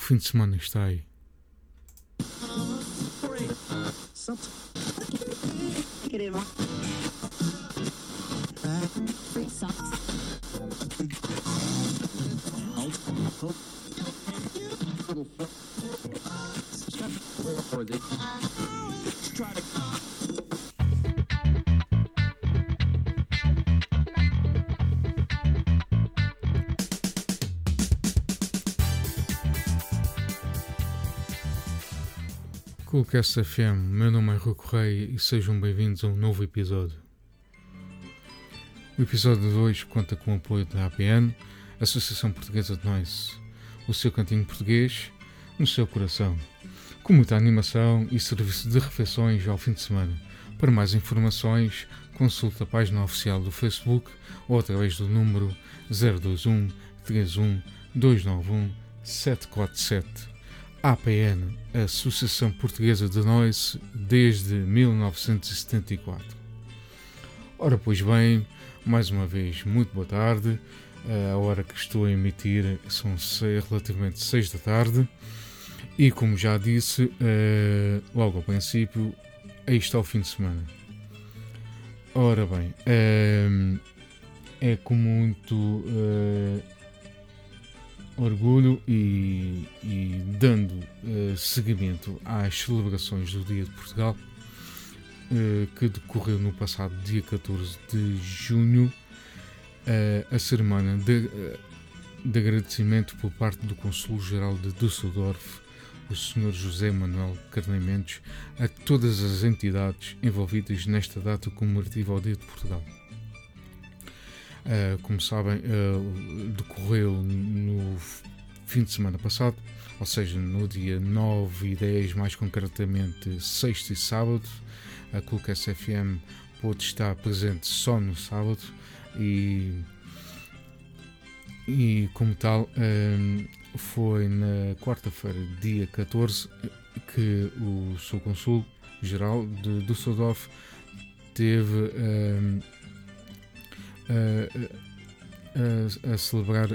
fim de semana está aí. Coolcast FM, meu nome é Rui Correia e sejam bem-vindos a um novo episódio. O episódio de hoje conta com o apoio da APN, Associação Portuguesa de Noise, o seu cantinho português no seu coração, com muita animação e serviço de refeições ao fim de semana. Para mais informações, consulte a página oficial do Facebook ou através do número 021 31 291 747. APN, Associação Portuguesa de Noise, desde 1974. Ora, pois bem, mais uma vez, muito boa tarde. A hora que estou a emitir são relativamente 6 da tarde. E como já disse, eh, logo ao princípio, aí está o fim de semana. Ora bem, eh, é com muito eh, orgulho e, e dando uh, seguimento às celebrações do Dia de Portugal, uh, que decorreu no passado dia 14 de junho, uh, a cerimónia de, de, agradecimento por parte do Consul-Geral de Düsseldorf, o Sr. José Manuel Carneiro Mendes, a todas as entidades envolvidas nesta data comemorativa ao Dia de Portugal. Uh, como sabem, uh, decorreu no fim de semana passado, ou seja, no dia 9 e 10, mais concretamente sexta e sábado. A Coolcast FM pôde estar presente só no sábado e, e como tal, uh, foi na quarta-feira, dia 14, que o seu consul geral de Düsseldorf teve a, a, celebrar,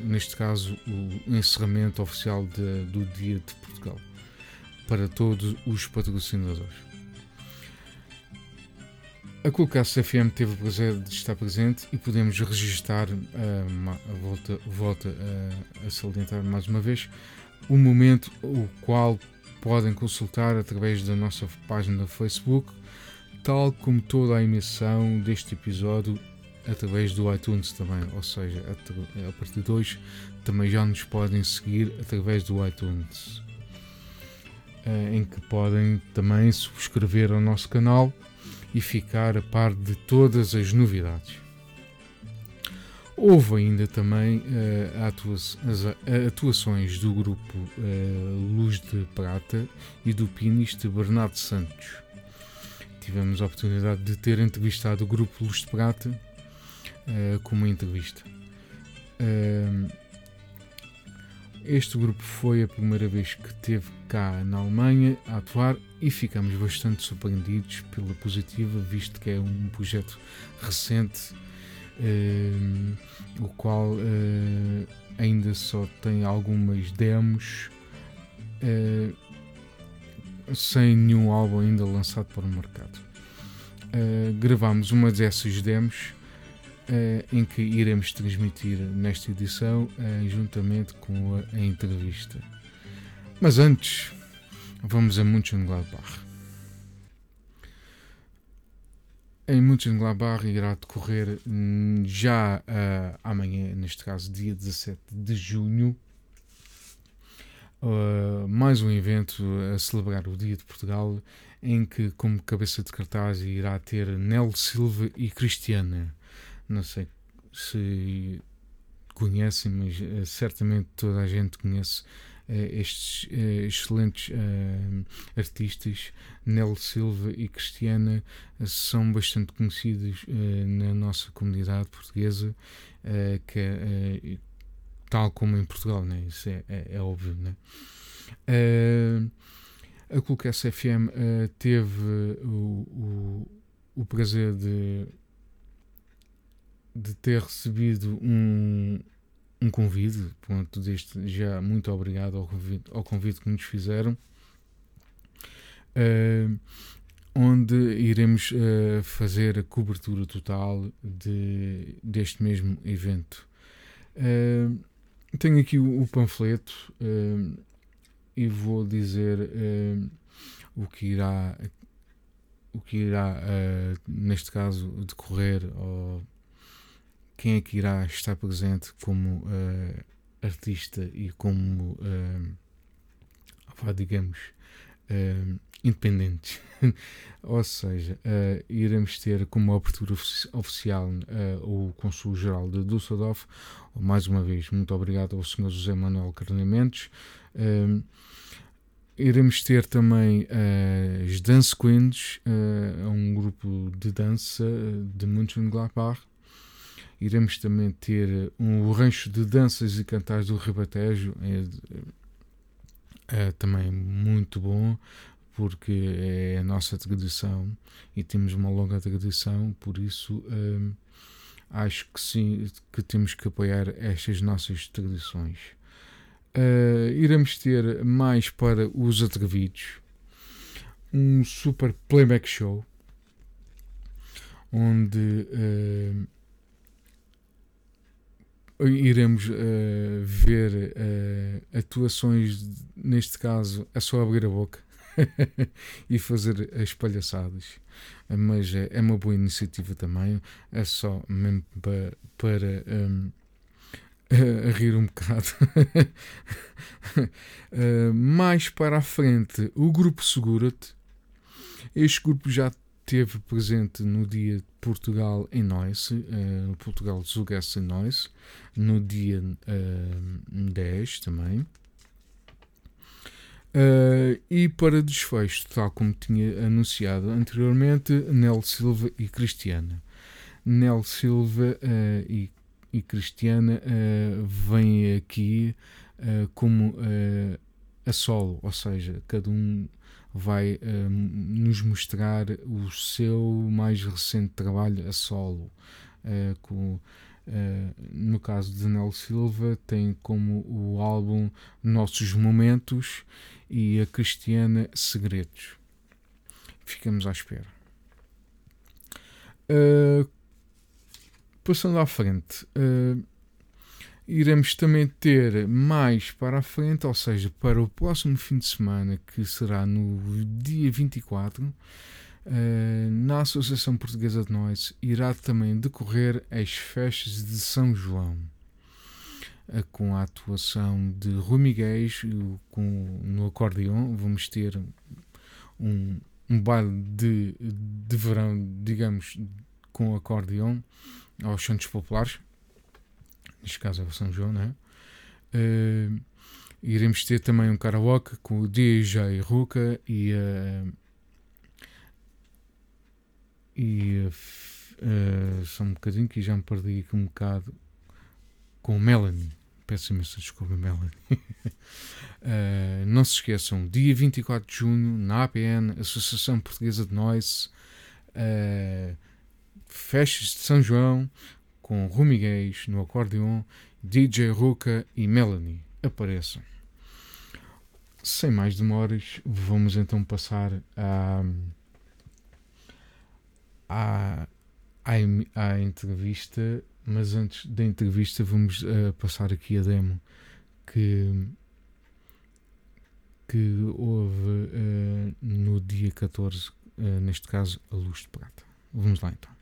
neste caso, o encerramento oficial de, do Dia de Portugal para todos os patrocinadores. A Coolcast FM teve o prazer de estar presente e podemos registar, a volta, volta a, a salientar mais uma vez, o momento o qual podem consultar através da nossa página do Facebook, tal como toda a emissão deste episódio através do iTunes também, ou seja, a, partir de hoje também já nos podem seguir através do iTunes, eh, em que podem também subscrever ao nosso canal e ficar a par de todas as novidades. Houve ainda também atua as atuações do grupo uh, Luz de Prata e do pianista Bernardo Santos. Tivemos a oportunidade de ter entrevistado o grupo Luz de Prata uh, com uma entrevista. Uh, este grupo foi a primeira vez que teve cá na Alemanha a atuar e ficamos bastante surpreendidos pela positiva, visto que é um projeto recente, uh, o qual uh, ainda só tem algumas demos, uh, sem nenhum álbum ainda lançado para o mercado. gravamos uma dessas demos em que iremos transmitir nesta edição uh, juntamente com a, a, entrevista. Mas antes, vamos a Mönchengladbach. Em Mönchengladbach irá decorrer hum, já uh, amanhã, neste caso dia 17 de junho, Uh, mais um evento a celebrar o Dia de Portugal, em que, como cabeça de cartaz, irá ter Nel Silva e Cristiana não sei se conhecem, mas uh, certamente toda a gente conhece uh, estes uh, excelentes artistas, Nel Silva e Cristiana, são bastante conhecidos na nossa comunidade portuguesa, que tal como em Portugal, né? isso é, é, é óbvio. Né? a Coolcast FM teve o, o, o prazer de de ter recebido um, um convite, pronto, desde já muito obrigado ao convite, ao convite que nos fizeram, uh, onde iremos uh, fazer a cobertura total de, deste mesmo evento. Uh, tenho aqui o, o panfleto e vou dizer o que irá o que irá neste caso decorrer ou quem é que irá estar presente como uh, artista e como, uh, digamos, uh. Ou seja, iremos ter como abertura oficial o Consul-Geral de Düsseldorf. Mais uma vez, muito obrigado ao Sr. José Manuel Carnamentos. Iremos ter também as Dance Queens, um grupo de dança de Mönchengladbach, Iremos também ter um rancho de danças e cantares do Ribatejo, é, é também muito bom, porque é a nossa tradição e temos uma longa tradição, por isso acho que sim, que temos que apoiar estas nossas tradições. Uh, iremos ter mais para os atrevidos um super playback show onde uh, iremos uh, ver uh, atuações, neste caso, é só abrir a boca e fazer as palhaçadas. Mas é, é, uma boa iniciativa também, é só mesmo para, para um, a, rir um bocado. uh, mais para a frente, o grupo Segura-te. Este grupo já teve presente no dia Portugal em Noise, uh, Portugal Zugasse em Noise, no dia uh, eh, 10 também. Uh, e para desfecho, tal como tinha anunciado anteriormente, Nel Silva e Cristiana. Nel Silva uh, e, e, Cristiana uh, vêm aqui como a solo, ou seja, cada um vai uh, nos mostrar o seu mais recente trabalho a solo. Uh, com, uh, no caso de Nel Silva, tem como o álbum Nossos Momentos e a Cristiana Segredos. Ficamos à espera. passando à frente iremos também ter mais para a frente, ou seja, para o próximo fim de semana, que será no dia 24, uh, eh, na Associação Portuguesa de Noise, irá também decorrer as festas de São João. Uh, com a atuação de Rui Miguel com, no acordeão, vamos ter um, um baile de, de verão, digamos, com acordeão aos Santos Populares neste caso é o São João, né? Uh, iremos ter também um karaoke com o DJ Ruka e uh, e uh, só um bocadinho que já me perdi aqui um bocado com Melanie. Peço imensa desculpa, Melanie. uh, não se esqueçam, dia 24 de junho, na APN, Associação Portuguesa de Noise, uh, festas de São João, com Rumi Gays no acordeon, DJ Ruka e Melanie apareçam. Sem mais demoras, vamos então passar à, à, à, entrevista, mas antes da entrevista vamos uh, passar aqui a demo que, que houve uh, no dia 14, uh, eh, neste caso, a luz de prata. Vamos lá então.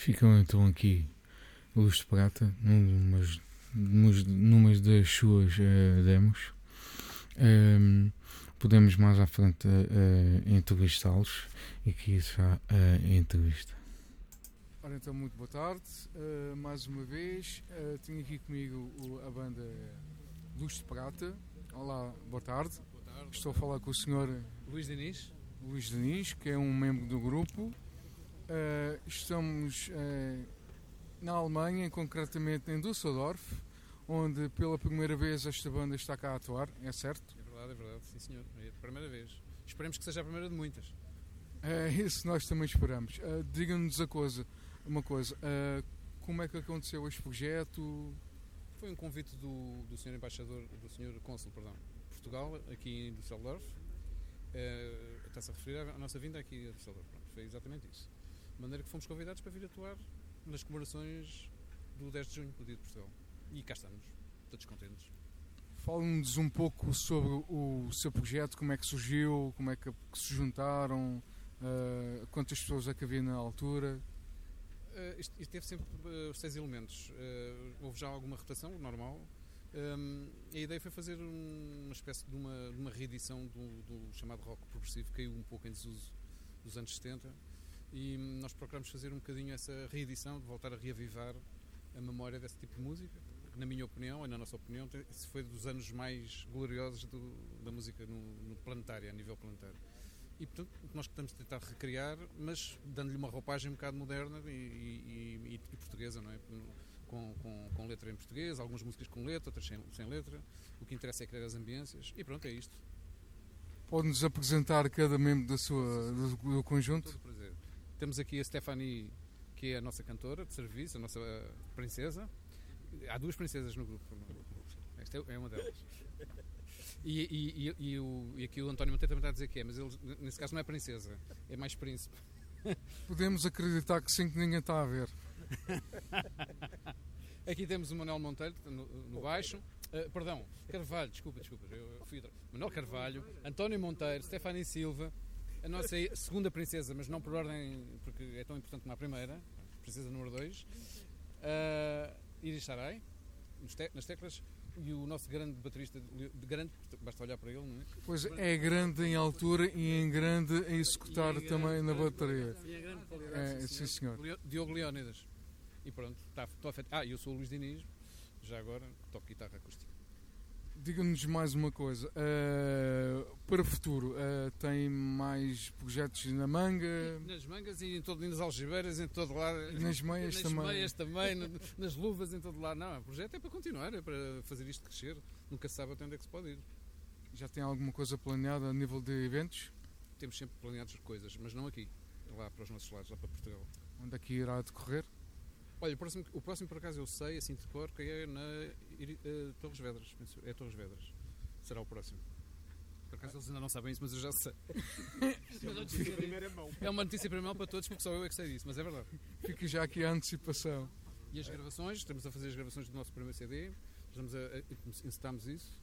Ficam então aqui Luz de Prata, numas, numas, numas das suas uh, demos. Um, podemos mais à frente uh, entrevistá-los e aqui já a entrevista. Ora então, muito boa tarde, uh, mais uma vez. Uh, tenho aqui comigo a banda Luz de Prata. Olá, boa tarde. boa tarde. Estou a falar com o senhor Luís Diniz. Luís Diniz, que é um membro do grupo. Estamos na Alemanha, concretamente em Düsseldorf, onde pela primeira vez esta banda está cá a atuar, é certo? verdade, é verdade, sim senhor. É a primeira vez. Esperemos que seja a primeira de muitas. É isso nós também esperamos. Uh, Diga-nos a coisa, uma coisa, uh, como é que aconteceu este projeto? Foi um convite do, do senhor embaixador, do senhor cônsul, perdão, Portugal, aqui em Düsseldorf. Uh, Está-se a referir à nossa vinda aqui a Düsseldorf. Pronto, foi exatamente isso. De maneira que fomos convidados para vir atuar nas comemorações do 10 de junho, do Dia de Portugal. E cá estamos, todos contentes. Fale-nos um pouco sobre o seu projeto, como é que surgiu, como é que se juntaram, uh, quantas pessoas é que havia na altura. Uh, isto, isto, teve sempre uh, seis elementos. Uh, houve já alguma rotação, normal. Um, a ideia foi fazer um, uma espécie de uma, de uma reedição do, do, chamado rock progressivo, que caiu um pouco em desuso dos anos 70. E nós procuramos fazer um bocadinho essa reedição, voltar a reavivar a memória desse tipo de música na minha opinião, e na nossa opinião, esse foi dos anos mais gloriosos do, da música no, no, planetário, a nível planetário. E portanto, nós estamos a tentar recriar, mas dando-lhe uma roupagem um bocado moderna e, e, e, e portuguesa, não é? Com, com, com, letra em português, algumas músicas com letra, outras sem, sem, letra. O que interessa é criar as ambiências e pronto, é isto. Pode-nos apresentar cada membro da sua, do, do conjunto? Todo prazer. Temos aqui a Stephanie, que é a nossa cantora de serviço, a nossa princesa. Há duas princesas no grupo. Esta é uma delas. E, e, e, e, o, e aqui o António Monteiro também está a dizer que é, mas ele, nesse caso não é princesa, é mais príncipe. Podemos acreditar que sim, que ninguém está a ver. Aqui temos o Manuel Monteiro no, no baixo. Uh, perdão, Carvalho, desculpa, desculpa. Eu fui Manuel Carvalho, António Monteiro, Stefania Silva, a nossa segunda princesa, mas não por ordem, porque é tão importante como a primeira, princesa número 2. Uh, Iris Sarai, nas teclas, e o nosso grande baterista, de grande, basta olhar para ele, não é? Pois é grande em altura e em grande em executar em também na bateria. E em grande qualidade. É, sim, senhor. Diogo Leónidas. E pronto, está, estou afeto. Ah, eu sou o Luís Diniz, já agora toco guitarra acústica. Diga-nos mais uma coisa. Uh, para o futuro, uh, tem mais projetos na manga? Nas mangas e em todo, nas algibeiras, em todo lado. Nas meias nas também. Nas meias também, nas luvas, em todo lado. Não, o projeto é para continuar, é para fazer isto crescer. Nunca se sabe até onde é que se pode ir. Já tem alguma coisa planeada a nível de eventos? Temos sempre planeadas coisas, mas não aqui. Lá para os nossos lados, lá para Portugal. Onde é que irá decorrer? Olha, o próximo, o próximo por acaso eu sei, assim de cor, que é na uh, Torres Vedras. É Torres Vedras. Será o próximo. Por acaso eles ainda não sabem isso, mas eu já sei. é uma notícia primeira mão. É uma notícia em primeira mão para todos, porque só eu é que sei disso, mas é verdade. Fica já aqui a antecipação. E as gravações, estamos a fazer as gravações do nosso primeiro CD, estamos a, a, isso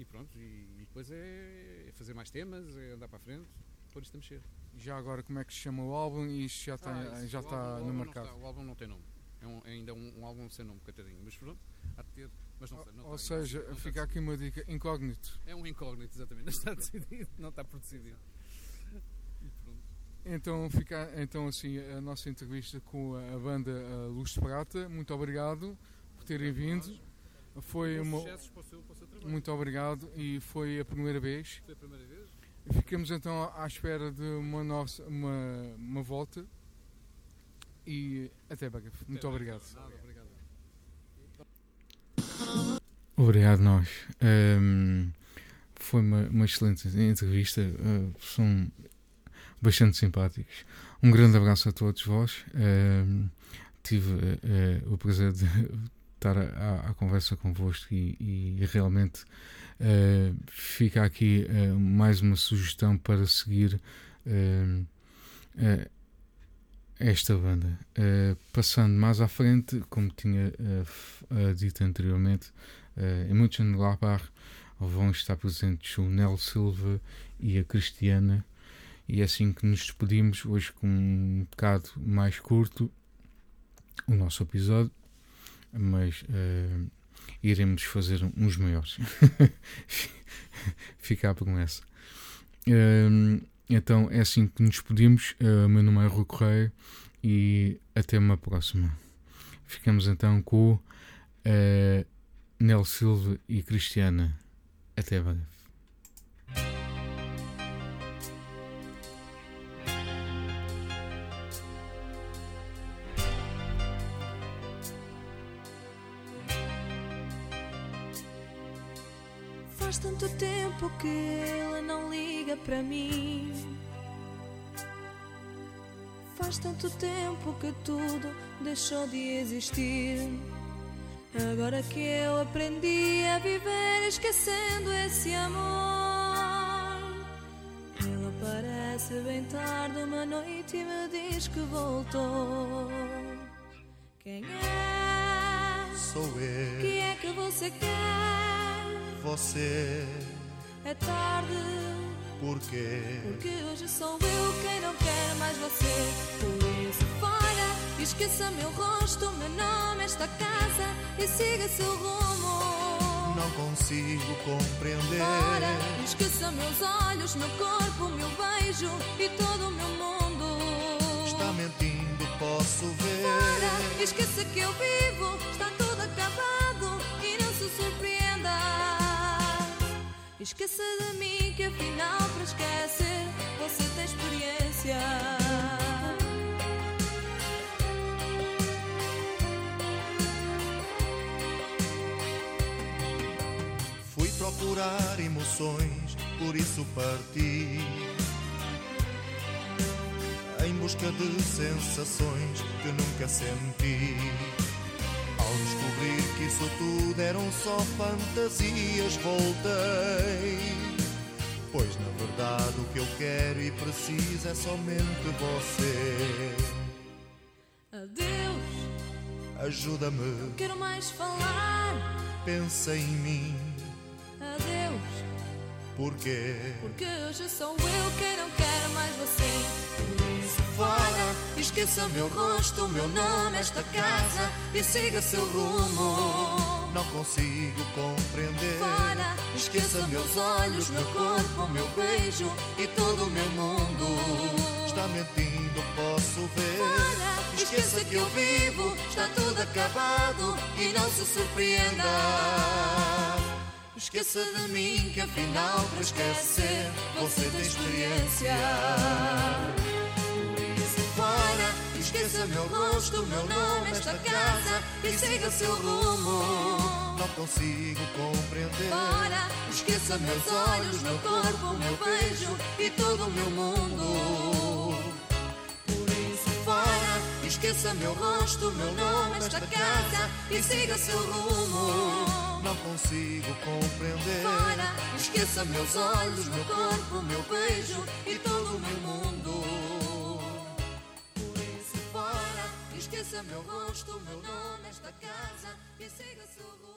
e pronto, e, e depois é, é, fazer mais temas, é andar para a frente, por isto a mexer. Já agora, como é que se chama o álbum e isto já, tem, ah, já está álbum, no mercado? Está, o álbum não tem nome. É, um, é ainda um, um, álbum sem nome, coitadinho. Mas pronto, há de ter. Mas não sei. Não Ou está, seja, não fica aqui uma dica: incógnito. É um incógnito, exatamente. Não está decidido. Não está por decidido. Então, fica então assim a nossa entrevista com a banda Luz de Prata. Muito obrigado por terem vindo. Foi uma... Muito obrigado e foi a primeira vez. Foi a primeira vez. Ficamos então à espera de uma, nossa, uma, uma volta e até breve. Muito obrigado. Obrigado, nós. Um, foi uma, uma, excelente entrevista. Uh, são bastante simpáticos. Um grande abraço a todos vós. Um, tive uh, o prazer de estar à, à conversa convosco e, e realmente uh, fica aqui uh, mais uma sugestão para seguir uh, esta banda. Uh, passando mais à frente, como tinha uh, dito anteriormente, uh, em Mönchengladbach vão estar presentes o Nel Silva e a Cristiana. E é assim que nos despedimos, hoje com um bocado mais curto. o nosso episódio, mas uh, iremos fazer uns maiores. Ficar com essa. Uh, então é assim que nos despedimos. Uh, meu nome é Rui Correia e até uma próxima. Ficamos então com uh, Nel Silva e Cristiana. Até breve. Faz tanto tempo que ele não liga para mim. Faz tanto tempo que tudo deixou de existir. Agora que eu aprendi a viver esquecendo esse amor. Ele aparece bem tarde uma noite e me diz que voltou. Quem é? Sou eu. Que é que você quer? Você. É tarde. Por quê? Porque hoje sou eu quem não quer mais você. Por isso, fora, esqueça meu rosto, meu nome, esta casa e siga seu rumo. Não consigo compreender. Fora, esqueça meus olhos, meu corpo, meu beijo e todo o meu mundo. Está mentindo, posso ver. Fora, esqueça que eu vivo, está tudo acabado e não se surpreenda. Esqueça de mim que afinal para esquecer você tem experiência. Fui procurar emoções, por isso parti. Em busca de sensações que nunca senti. Ao descobrir que isso tudo eram só fantasias, voltei. Pois na verdade o que eu quero e preciso é somente você. Adeus, Ajuda-me, quero mais falar. pensa em mim, Adeus, porque porque hoje sou eu quem não quer mais você. Esqueça meu rosto, meu nome, esta casa e siga seu rumo. não consigo compreender. Fora, esqueça meus olhos, meu corpo, meu beijo e todo o meu mundo. Está mentindo, posso ver. Fora, esqueça que eu vivo, está tudo acabado e não se surpreenda. Esqueça de mim que afinal para esquecer você tem experiência. Esqueça meu rosto, meu nome, esta casa e siga seu rumo. Não consigo compreender. Fora, esqueça meus olhos, meu corpo, meu beijo e todo o meu mundo. Por isso fora, esqueça meu rosto, meu nome, esta casa e siga seu rumo. Não consigo compreender. Fora, esqueça meus olhos, meu corpo, meu beijo e todo o meu mundo. Esqueça meu rosto, meu nome, esta casa e siga seu rumo.